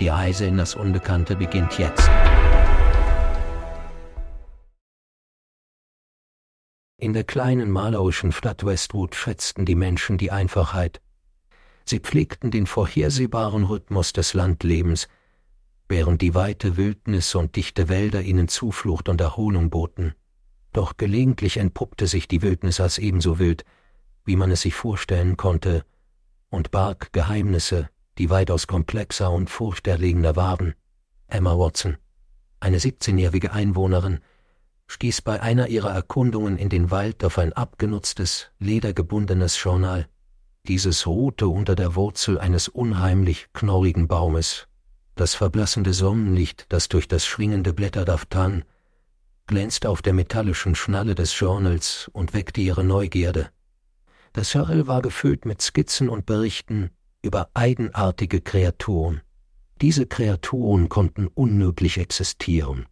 Die Reise in das Unbekannte beginnt jetzt. In der kleinen malerischen Stadt Westwood schätzten die Menschen die Einfachheit. Sie pflegten den vorhersehbaren Rhythmus des Landlebens, während die weite Wildnis und dichte Wälder ihnen Zuflucht und Erholung boten. Doch gelegentlich entpuppte sich die Wildnis als ebenso wild, wie man es sich vorstellen konnte, und barg Geheimnisse, die weitaus komplexer und furchterlegender waren. Emma Watson, eine 17-jährige Einwohnerin, stieß bei einer ihrer Erkundungen in den Wald auf ein abgenutztes, ledergebundenes Journal. Dieses ruhte unter der Wurzel eines unheimlich knorrigen Baumes, das verblassende Sonnenlicht, das durch das schwingende Blätterdach tan, glänzte auf der metallischen Schnalle des Journals und weckte ihre Neugierde. Das Journal war gefüllt mit Skizzen und Berichten über eigenartige Kreaturen. Diese Kreaturen konnten unmöglich existieren.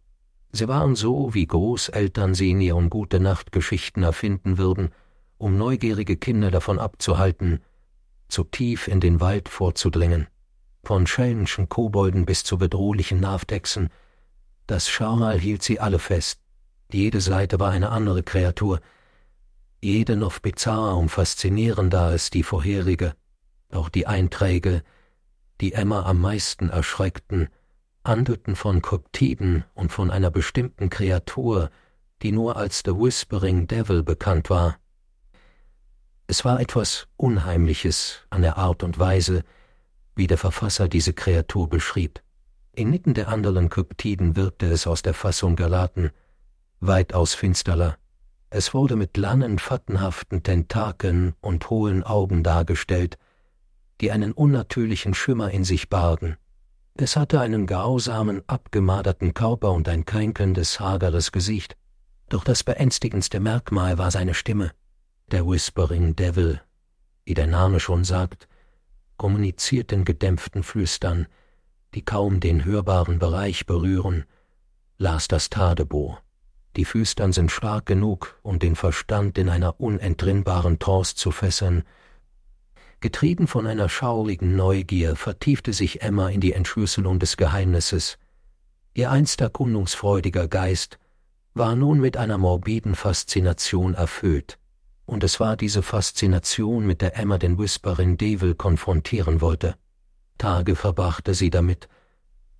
Sie waren so, wie Großeltern sie in ihren Gute-Nacht-Geschichten erfinden würden, um neugierige Kinder davon abzuhalten, zu tief in den Wald vorzudringen von schelmischen Kobolden bis zu bedrohlichen Navdechsen. Das Schaumal hielt sie alle fest. Jede Seite war eine andere Kreatur, jede noch bizarrer und faszinierender als die vorherige. Auch die Einträge, die Emma am meisten erschreckten, handelten von Kryptiden und von einer bestimmten Kreatur, die nur als The Whispering Devil bekannt war. Es war etwas Unheimliches an der Art und Weise, wie der Verfasser diese Kreatur beschrieb. Inmitten der anderen Kryptiden wirkte es aus der Fassung geraten, weitaus finsterer. Es wurde mit langen, fattenhaften Tentakeln und hohlen Augen dargestellt, die einen unnatürlichen Schimmer in sich bargen. Es hatte einen grausamen, abgemaderten Körper und ein kränkelndes, hageres Gesicht. Doch das beängstigendste Merkmal war seine Stimme. Der Whispering Devil, wie der Name schon sagt, kommuniziert in gedämpften Flüstern, die kaum den hörbaren Bereich berühren, las das Tadebuch. Die Flüstern sind stark genug, um den Verstand in einer unentrinnbaren Trance zu fesseln. Getrieben von einer schaurigen Neugier vertiefte sich Emma in die Entschlüsselung des Geheimnisses. Ihr einst erkundungsfreudiger Geist war nun mit einer morbiden Faszination erfüllt und es war diese Faszination, mit der Emma den Whisperin Devil konfrontieren wollte. Tage verbrachte sie damit,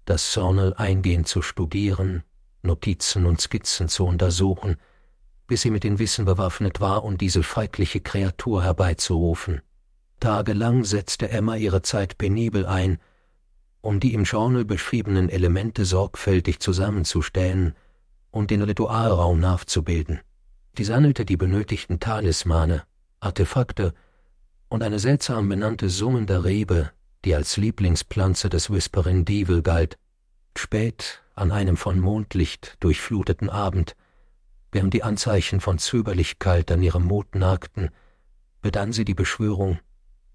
das Journal eingehend zu studieren, Notizen und Skizzen zu untersuchen, bis sie mit dem Wissen bewaffnet war, um diese feigliche Kreatur herbeizurufen. Tagelang setzte Emma ihre Zeit penibel ein, um die im Journal beschriebenen Elemente sorgfältig zusammenzustellen und den Ritualraum nachzubilden. Die sammelte die benötigten Talismane, Artefakte und eine seltsam benannte summende Rebe, die als Lieblingspflanze des Whispering Devil galt. Spät, an einem von Mondlicht durchfluteten Abend, während die Anzeichen von Zögerlichkeit an ihrem Mut nagten, begann sie die Beschwörung,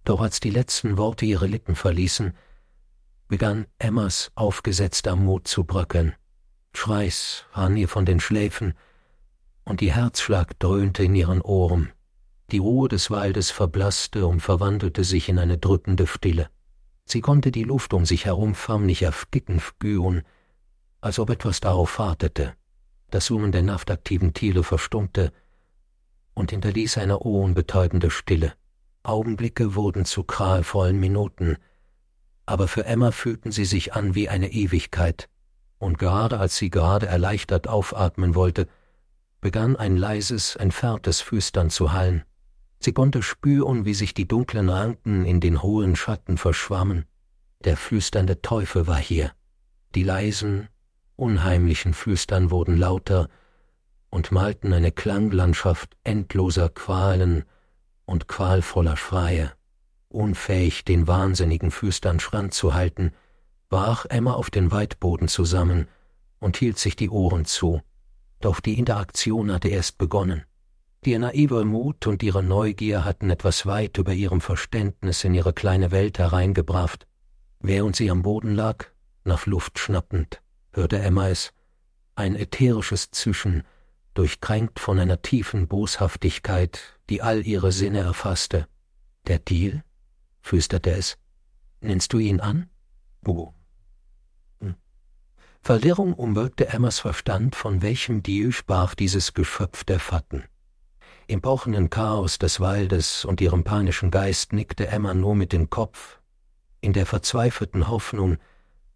doch als die letzten Worte ihre Lippen verließen, begann Emmas aufgesetzter Mut zu bröckeln. Schweiß rann ihr von den Schläfen, und die Herzschlag dröhnte in ihren Ohren. Die Ruhe des Waldes verblasste und verwandelte sich in eine drückende Stille. Sie konnte die Luft um sich herum förmlich ersticken spüren, als ob etwas darauf wartete. Das Summen der nachtaktiven Tiere verstummte und hinterließ eine ohrenbetäubende Stille. Augenblicke wurden zu qualvollen Minuten, aber für Emma fühlten sie sich an wie eine Ewigkeit, und gerade als sie gerade erleichtert aufatmen wollte, begann ein leises, entferntes Flüstern zu hallen. Sie konnte spüren, wie sich die dunklen Ranken in den hohen Schatten verschwammen. Der flüsternde Teufel war hier. Die leisen, unheimlichen Flüstern wurden lauter und malten eine Klanglandschaft endloser Qualen und qualvoller Schreie. Unfähig, den wahnsinnigen Flüstern Schrank zu halten, brach Emma auf den Waldboden zusammen und hielt sich die Ohren zu. Doch die Interaktion hatte erst begonnen. Ihr naiver Mut und ihre Neugier hatten etwas weit über ihrem Verständnis in ihre kleine Welt hereingebracht. Während sie am Boden lag, nach Luft schnappend, hörte Emma es, ein ätherisches Zischen, durchkränkt von einer tiefen Boshaftigkeit, die all ihre Sinne erfasste. Der Deal? flüsterte es. Nennst du ihn an? Wo? Hm. Verwirrung umwölkte Emmas Verstand, von welchem Deal sprach dieses Geschöpf der Fatten. Im pochenden Chaos des Waldes und ihrem panischen Geist nickte Emma nur mit dem Kopf, in der verzweifelten Hoffnung,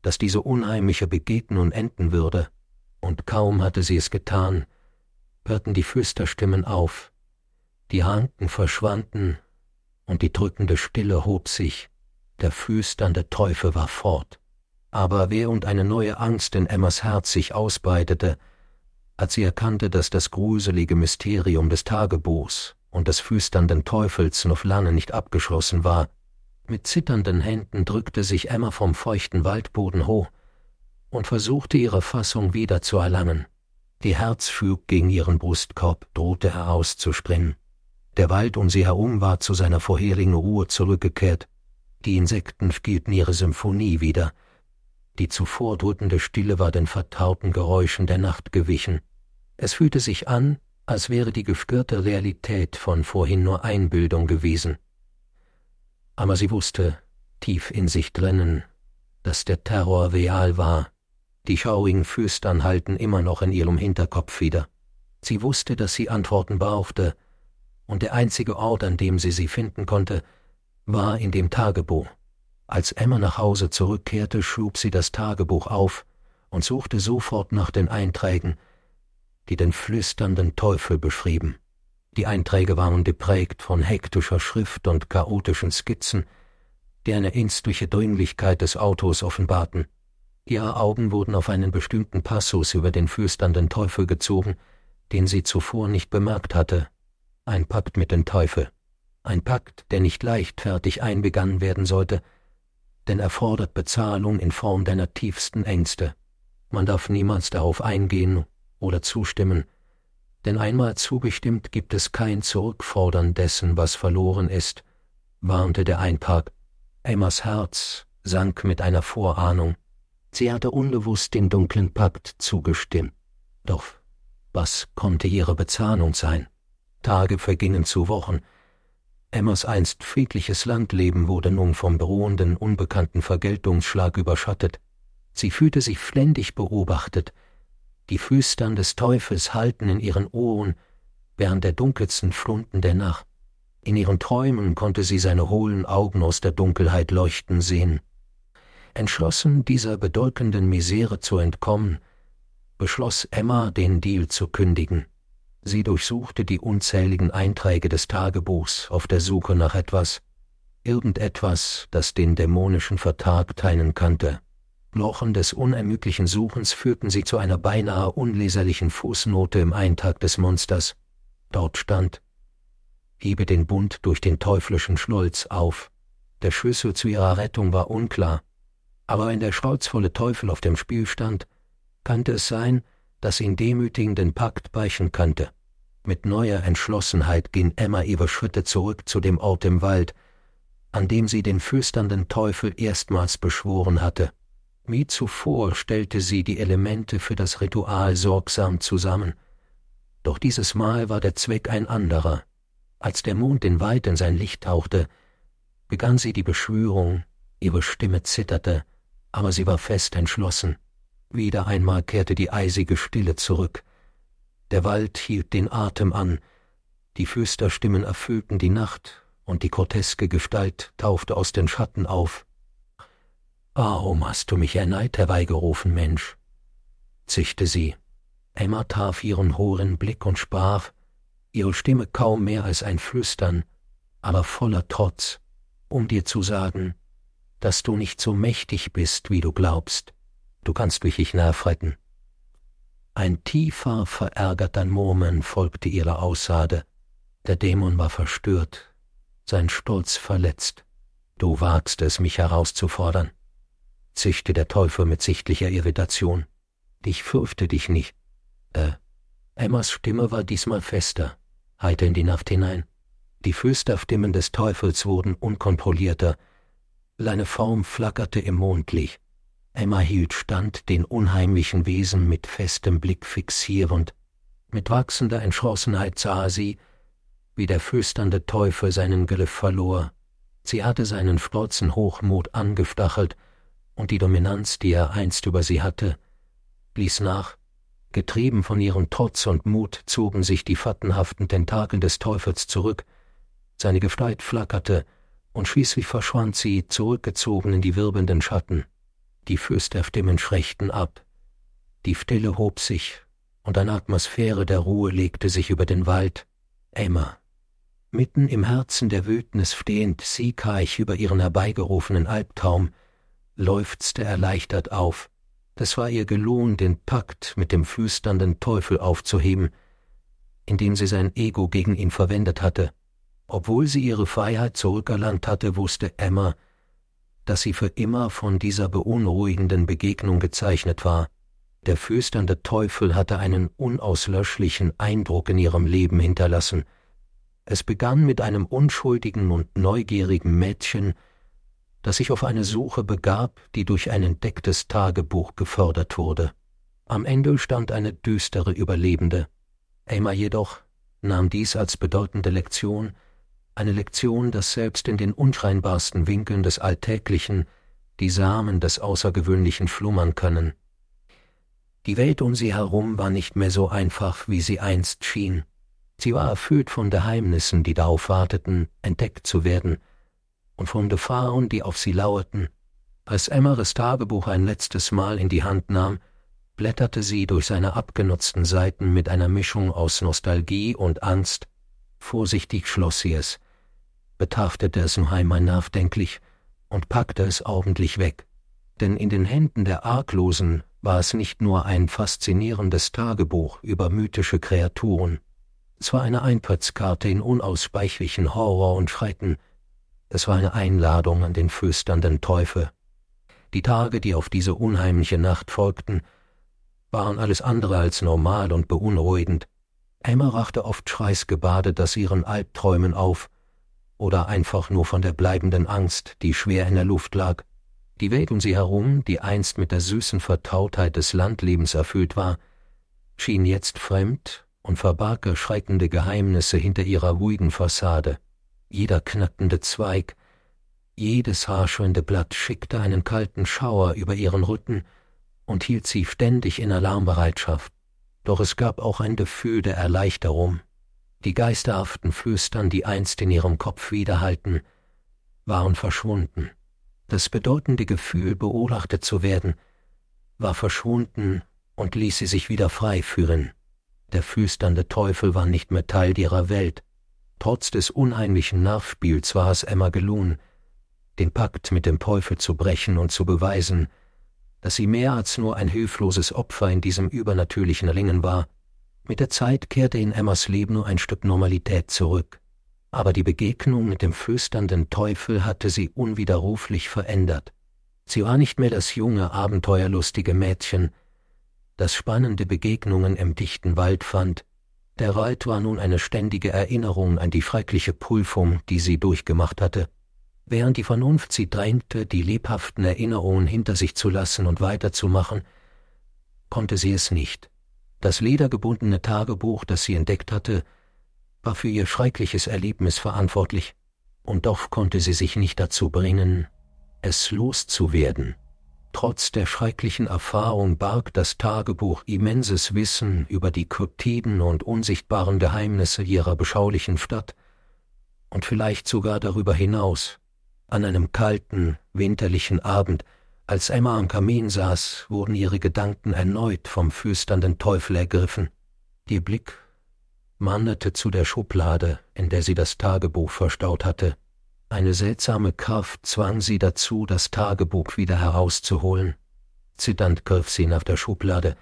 dass diese unheimliche Begegnung enden würde, und kaum hatte sie es getan, hörten die Flüsterstimmen auf, die Ranken verschwanden, und die drückende Stille hob sich, der flüsternde Teufel war fort. Aber während eine neue Angst in Emmas Herz sich ausbreitete, als sie erkannte, dass das gruselige Mysterium des Tagebuchs und des flüsternden Teufels noch lange nicht abgeschlossen war, mit zitternden Händen drückte sich Emma vom feuchten Waldboden hoch und versuchte ihre Fassung wieder zu erlangen. Die Herzflug gegen ihren Brustkorb drohte herauszuspringen. Der Wald um sie herum war zu seiner vorherigen Ruhe zurückgekehrt. Die Insekten spielten ihre Symphonie wieder. Die zuvor drückende Stille war den vertrauten Geräuschen der Nacht gewichen. Es fühlte sich an, als wäre die gestörte Realität von vorhin nur Einbildung gewesen. Aber sie wusste, tief in sich drinnen, dass der Terror real war die schaurigen Flüstern halten immer noch in ihrem Hinterkopf wieder. Sie wusste, dass sie Antworten brauchte, und der einzige Ort, an dem sie sie finden konnte, war in dem Tagebuch. Als Emma nach Hause zurückkehrte, schlug sie das Tagebuch auf und suchte sofort nach den Einträgen, die den flüsternden Teufel beschrieben. Die Einträge waren geprägt von hektischer Schrift und chaotischen Skizzen, die eine ängstliche Dringlichkeit des Autos offenbarten. Ihre Augen wurden auf einen bestimmten Passus über den flüsternden Teufel gezogen, den sie zuvor nicht bemerkt hatte. Ein Pakt mit dem Teufel. Ein Pakt, der nicht leichtfertig einbegangen werden sollte, denn er fordert Bezahlung in Form deiner tiefsten Ängste. Man darf niemals darauf eingehen oder zustimmen, denn einmal zubestimmt gibt es kein Zurückfordern dessen, was verloren ist, warnte der Einpark. Emmas Herz sank mit einer Vorahnung. Sie hatte unbewusst den dunklen Pakt zugestimmt. Doch was konnte ihre Bezahlung sein? Tage vergingen zu Wochen. Emmas einst friedliches Landleben wurde nun vom drohenden, unbekannten Vergeltungsschlag überschattet. Sie fühlte sich ständig beobachtet. Die Flüstern des Teufels halten in ihren Ohren während der dunkelsten Stunden der Nacht. In ihren Träumen konnte sie seine hohlen Augen aus der Dunkelheit leuchten sehen. Entschlossen, dieser bedeutenden Misere zu entkommen, beschloss Emma, den Deal zu kündigen. Sie durchsuchte die unzähligen Einträge des Tagebuchs auf der Suche nach etwas, irgendetwas, das den dämonischen Vertrag teilen kannte. Lochen des unermüdlichen Suchens führten sie zu einer beinahe unleserlichen Fußnote im Eintrag des Monsters. Dort stand Hebe den Bund durch den teuflischen Schnolz auf. Der Schlüssel zu ihrer Rettung war unklar, aber wenn der stolzvolle Teufel auf dem Spiel stand, kannte es sein, dass ihn demütigenden Pakt beichen könnte. Mit neuer Entschlossenheit ging Emma ihre Schritte zurück zu dem Ort im Wald, an dem sie den flüsternden Teufel erstmals beschworen hatte. Wie zuvor stellte sie die Elemente für das Ritual sorgsam zusammen. Doch dieses Mal war der Zweck ein anderer. Als der Mond den Wald in sein Licht tauchte, begann sie die Beschwörung, ihre Stimme zitterte, aber sie war fest entschlossen. Wieder einmal kehrte die eisige Stille zurück. Der Wald hielt den Atem an, die Flüsterstimmen erfüllten die Nacht, und die groteske Gestalt tauchte aus den Schatten auf. Warum hast du mich erneut herbeigerufen, Mensch? zischte sie. Emma traf ihren hohen Blick und sprach, ihre Stimme kaum mehr als ein Flüstern, aber voller Trotz, um dir zu sagen, dass du nicht so mächtig bist, wie du glaubst. Du kannst mich nicht nachretten. Ein tiefer, verärgerter Murmeln folgte ihrer Aussage. Der Dämon war verstört, sein Stolz verletzt. Du wagst es, mich herauszufordern. zischte der Teufel mit sichtlicher Irritation. Ich fürchte dich nicht. Äh, Emmas Stimme war diesmal fester, heiter in die Nacht hinein. Die Flüsterstimmen des Teufels wurden unkontrollierter. Seine Form flackerte im Mondlicht. Emma hielt stand, den unheimlichen Wesen mit festem Blick fixierend. Mit wachsender Entschlossenheit sah sie, wie der flüsternde Teufel seinen Griff verlor. Sie hatte seinen stolzen Hochmut angestachelt, und die Dominanz, die er einst über sie hatte, ließ nach. Getrieben von ihrem Trotz und Mut zogen sich die fattenhaften Tentakel des Teufels zurück, seine Gestalt flackerte, und schließlich verschwand sie, zurückgezogen in die wirbelnden Schatten. Die Flüsterstimmen schrechten ab. Die Stille hob sich, und eine Atmosphäre der Ruhe legte sich über den Wald. Emma, mitten im Herzen der Wildnis stehend, siegreich über ihren herbeigerufenen Albtraum, seufzte erleichtert auf. Das war ihr gelungen, den Pakt mit dem flüsternden Teufel aufzuheben, indem sie sein Ego gegen ihn verwendet hatte. Obwohl sie ihre Freiheit zurückerlangt hatte, wusste Emma, dass sie für immer von dieser beunruhigenden Begegnung gezeichnet war. Der flüsternde Teufel hatte einen unauslöschlichen Eindruck in ihrem Leben hinterlassen. Es begann mit einem unschuldigen und neugierigen Mädchen, das sich auf eine Suche begab, die durch ein entdecktes Tagebuch gefördert wurde. Am Ende stand eine düstere Überlebende. Emma jedoch nahm dies als bedeutende Lektion, eine Lektion, dass selbst in den unscheinbarsten Winkeln des Alltäglichen die Samen des Außergewöhnlichen schlummern können. Die Welt um sie herum war nicht mehr so einfach, wie sie einst schien. Sie war erfüllt von Geheimnissen, die darauf warteten, entdeckt zu werden, und von Gefahren, die auf sie lauerten. Als Emma das Tagebuch ein letztes Mal in die Hand nahm, blätterte sie durch seine abgenutzten Seiten mit einer Mischung aus Nostalgie und Angst. Vorsichtig schloss sie es betaftete es einmal nachdenklich und packte es ordentlich weg. Denn in den Händen der Arglosen war es nicht nur ein faszinierendes Tagebuch über mythische Kreaturen. Es war eine Eintrittskarte in unaussprechlichen Horror und Schrecken. Es war eine Einladung an den flüsternden Teufel. Die Tage, die auf diese unheimliche Nacht folgten, waren alles andere als normal und beunruhigend. Emma rachte oft schweißgebadet aus ihren Albträumen auf, oder einfach nur von der bleibenden Angst, die schwer in der Luft lag. Die Welt um sie herum, die einst mit der süßen Vertrautheit des Landlebens erfüllt war, schien jetzt fremd und verbarg erschreckende Geheimnisse hinter ihrer ruhigen Fassade. Jeder knackende Zweig, jedes haarschwende Blatt schickte einen kalten Schauer über ihren Rücken und hielt sie ständig in Alarmbereitschaft. Doch es gab auch ein Gefühl der Erleichterung, die geisterhaften Flüstern, die einst in ihrem Kopf widerhallten, waren verschwunden. Das bedeutende Gefühl, beobachtet zu werden, war verschwunden und ließ sie sich wieder frei führen. Der flüsternde Teufel war nicht mehr Teil ihrer Welt. Trotz des unheimlichen Nervspiels war es Emma gelungen, den Pakt mit dem Teufel zu brechen und zu beweisen, dass sie mehr als nur ein hilfloses Opfer in diesem übernatürlichen Ringen war, mit der Zeit kehrte in Emmas Leben nur ein Stück Normalität zurück, aber die Begegnung mit dem flüsternden Teufel hatte sie unwiderruflich verändert. Sie war nicht mehr das junge, abenteuerlustige Mädchen, das spannende Begegnungen im dichten Wald fand, der Wald war nun eine ständige Erinnerung an die schreckliche Prüfung, die sie durchgemacht hatte. Während die Vernunft sie drängte, die lebhaften Erinnerungen hinter sich zu lassen und weiterzumachen, konnte sie es nicht. Das ledergebundene Tagebuch, das sie entdeckt hatte, war für ihr schreckliches Erlebnis verantwortlich, und doch konnte sie sich nicht dazu bringen, es loszuwerden. Trotz der schrecklichen Erfahrung barg das Tagebuch immenses Wissen über die kryptiden und unsichtbaren Geheimnisse ihrer beschaulichen Stadt und vielleicht sogar darüber hinaus. An einem kalten, winterlichen Abend als Emma am Kamin saß, wurden ihre Gedanken erneut vom flüsternden Teufel ergriffen. Ihr Blick wanderte zu der Schublade, in der sie das Tagebuch verstaut hatte. Eine seltsame Kraft zwang sie dazu, das Tagebuch wieder herauszuholen. Zitternd griff sie nach der Schublade,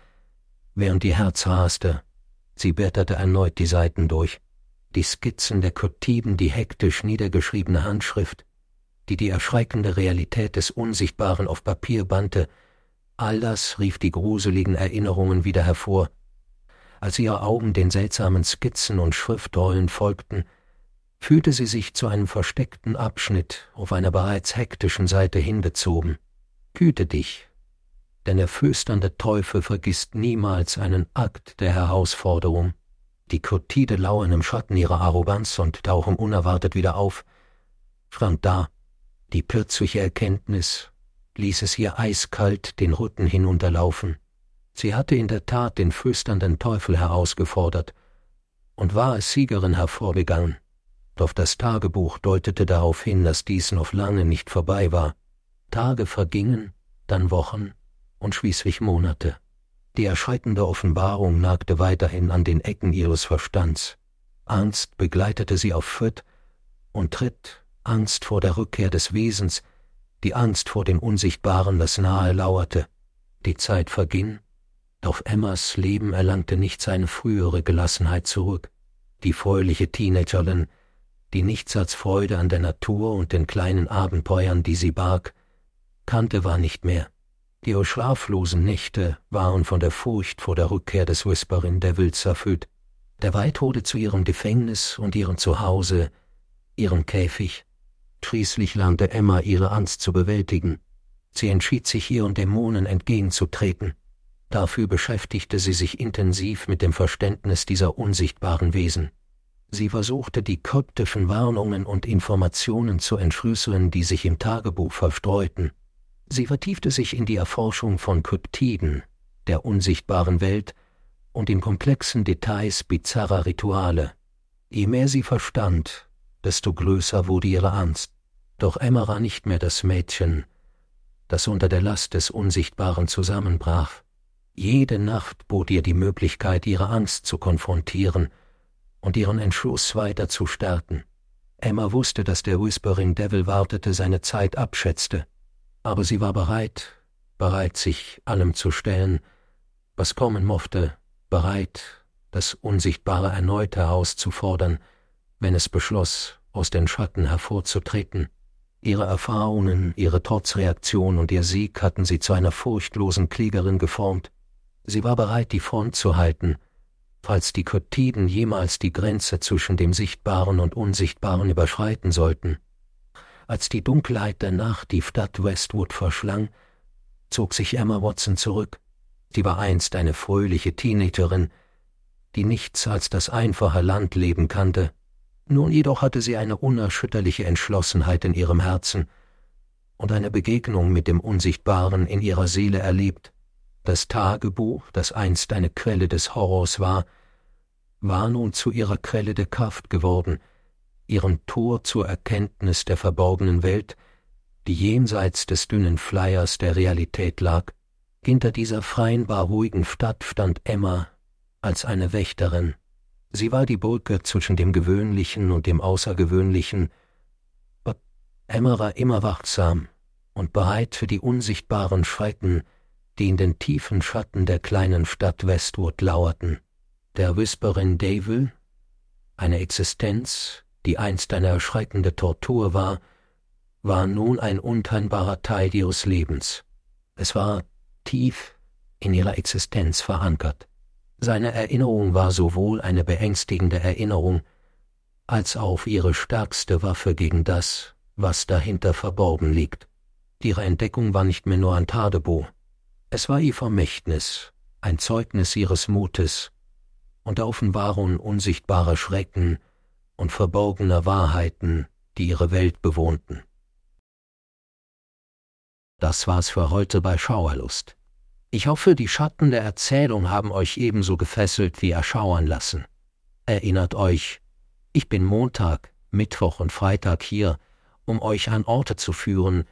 während ihr Herz raste. Sie blätterte erneut die Seiten durch. Die Skizzen der Kotiben, die hektisch niedergeschriebene Handschrift, die die erschreckende Realität des Unsichtbaren auf Papier bannte, all das rief die gruseligen Erinnerungen wieder hervor. Als ihre Augen den seltsamen Skizzen und Schriftrollen folgten, fühlte sie sich zu einem versteckten Abschnitt auf einer bereits hektischen Seite hingezogen. Hüte dich, denn der flüsternde Teufel vergisst niemals einen Akt der Herausforderung. Die Kotide lauern im Schatten ihrer Arroganz und tauchen unerwartet wieder auf. Stand da, die plötzliche Erkenntnis ließ es ihr eiskalt den Rücken hinunterlaufen. Sie hatte in der Tat den flüsternden Teufel herausgefordert und war als Siegerin hervorgegangen. Doch das Tagebuch deutete darauf hin, dass dies noch lange nicht vorbei war. Tage vergingen, dann Wochen und schließlich Monate. Die erschreckende Offenbarung nagte weiterhin an den Ecken ihres Verstands. Angst begleitete sie auf Schritt und Tritt, Angst vor der Rückkehr des Wesens, die Angst vor dem Unsichtbaren, das nahe lauerte. Die Zeit verging, doch Emmas Leben erlangte nicht seine frühere Gelassenheit zurück. Die fröhliche Teenagerin, die nichts als Freude an der Natur und den kleinen Abenteuern, die sie barg, kannte, war nicht mehr. Ihre schlaflosen Nächte waren von der Furcht vor der Rückkehr des Whispering Devils erfüllt. Der Wald wurde zu ihrem Gefängnis und ihrem Zuhause, ihrem Käfig. Schließlich lernte Emma ihre Angst zu bewältigen. Sie entschied sich ihren Dämonen entgegenzutreten. Dafür beschäftigte sie sich intensiv mit dem Verständnis dieser unsichtbaren Wesen. Sie versuchte die kryptischen Warnungen und Informationen zu entschlüsseln, die sich im Tagebuch verstreuten. Sie vertiefte sich in die Erforschung von Kryptiden, der unsichtbaren Welt und in komplexen Details bizarrer Rituale. Je mehr sie verstand, desto größer wurde ihre Angst. Doch Emma war nicht mehr das Mädchen, das unter der Last des Unsichtbaren zusammenbrach. Jede Nacht bot ihr die Möglichkeit, ihre Angst zu konfrontieren und ihren Entschluss weiter zu stärken. Emma wusste, dass der Whispering Devil wartete, seine Zeit abschätzte aber sie war bereit, bereit, sich allem zu stellen, was kommen mochte, bereit, das Unsichtbare erneut herauszufordern, wenn es beschloss, aus den Schatten hervorzutreten. Ihre Erfahrungen, ihre Trotzreaktion und ihr Sieg hatten sie zu einer furchtlosen Kriegerin geformt. Sie war bereit, die Front zu halten, falls die Kotiden jemals die Grenze zwischen dem Sichtbaren und Unsichtbaren überschreiten sollten. Als die Dunkelheit der Nacht die Stadt Westwood verschlang, zog sich Emma Watson zurück. Sie war einst eine fröhliche Teenagerin, die nichts als das einfache Landleben kannte. Nun jedoch hatte sie eine unerschütterliche Entschlossenheit in ihrem Herzen und eine Begegnung mit dem Unsichtbaren in ihrer Seele erlebt. Das Tagebuch, das einst eine Quelle des Horrors war, war nun zu ihrer Quelle der Kraft geworden – ihren Tor zur Erkenntnis der verborgenen Welt, die jenseits des dünnen Fleiers der Realität lag. Hinter dieser freien, bar ruhigen Stadt stand Emma als eine Wächterin. Sie war die Brücke zwischen dem Gewöhnlichen und dem Außergewöhnlichen. Emma war immer wachsam und bereit für die unsichtbaren Schrecken, die in den tiefen Schatten der kleinen Stadt Westwood lauerten. Der Whisperin Devil, eine Existenz, die einst eine erschreckende Tortur war, war nun ein unteilbarer Teil ihres Lebens. Es war tief in ihrer Existenz verankert. Seine Erinnerung war sowohl eine beängstigende Erinnerung, als auch ihre stärkste Waffe gegen das, was dahinter verborgen liegt. Ihre Entdeckung war nicht mehr nur ein Tadebo, es war ihr Vermächtnis, ein Zeugnis ihres Mutes und der Offenbarung unsichtbarer Schrecken, und verborgener Wahrheiten, die ihre Welt bewohnten. Das war's für heute bei Schauerlust. Ich hoffe, die Schatten der Erzählung haben euch ebenso gefesselt wie erschauern lassen. Erinnert euch, ich bin Montag, Mittwoch und Freitag hier, um euch an Orte zu führen,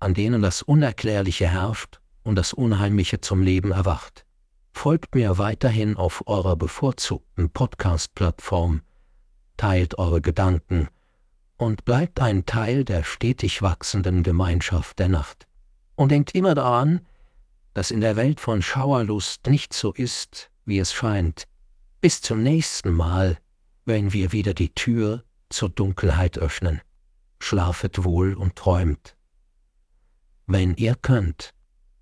an denen das Unerklärliche herrscht und das Unheimliche zum Leben erwacht. Folgt mir weiterhin auf eurer bevorzugten Podcast-Plattform teilt eure Gedanken und bleibt ein Teil der stetig wachsenden Gemeinschaft der Nacht. Und denkt immer daran, dass in der Welt von Schauerlust nicht so ist, wie es scheint. Bis zum nächsten Mal, wenn wir wieder die Tür zur Dunkelheit öffnen. schlafet wohl und träumt. Wenn ihr könnt,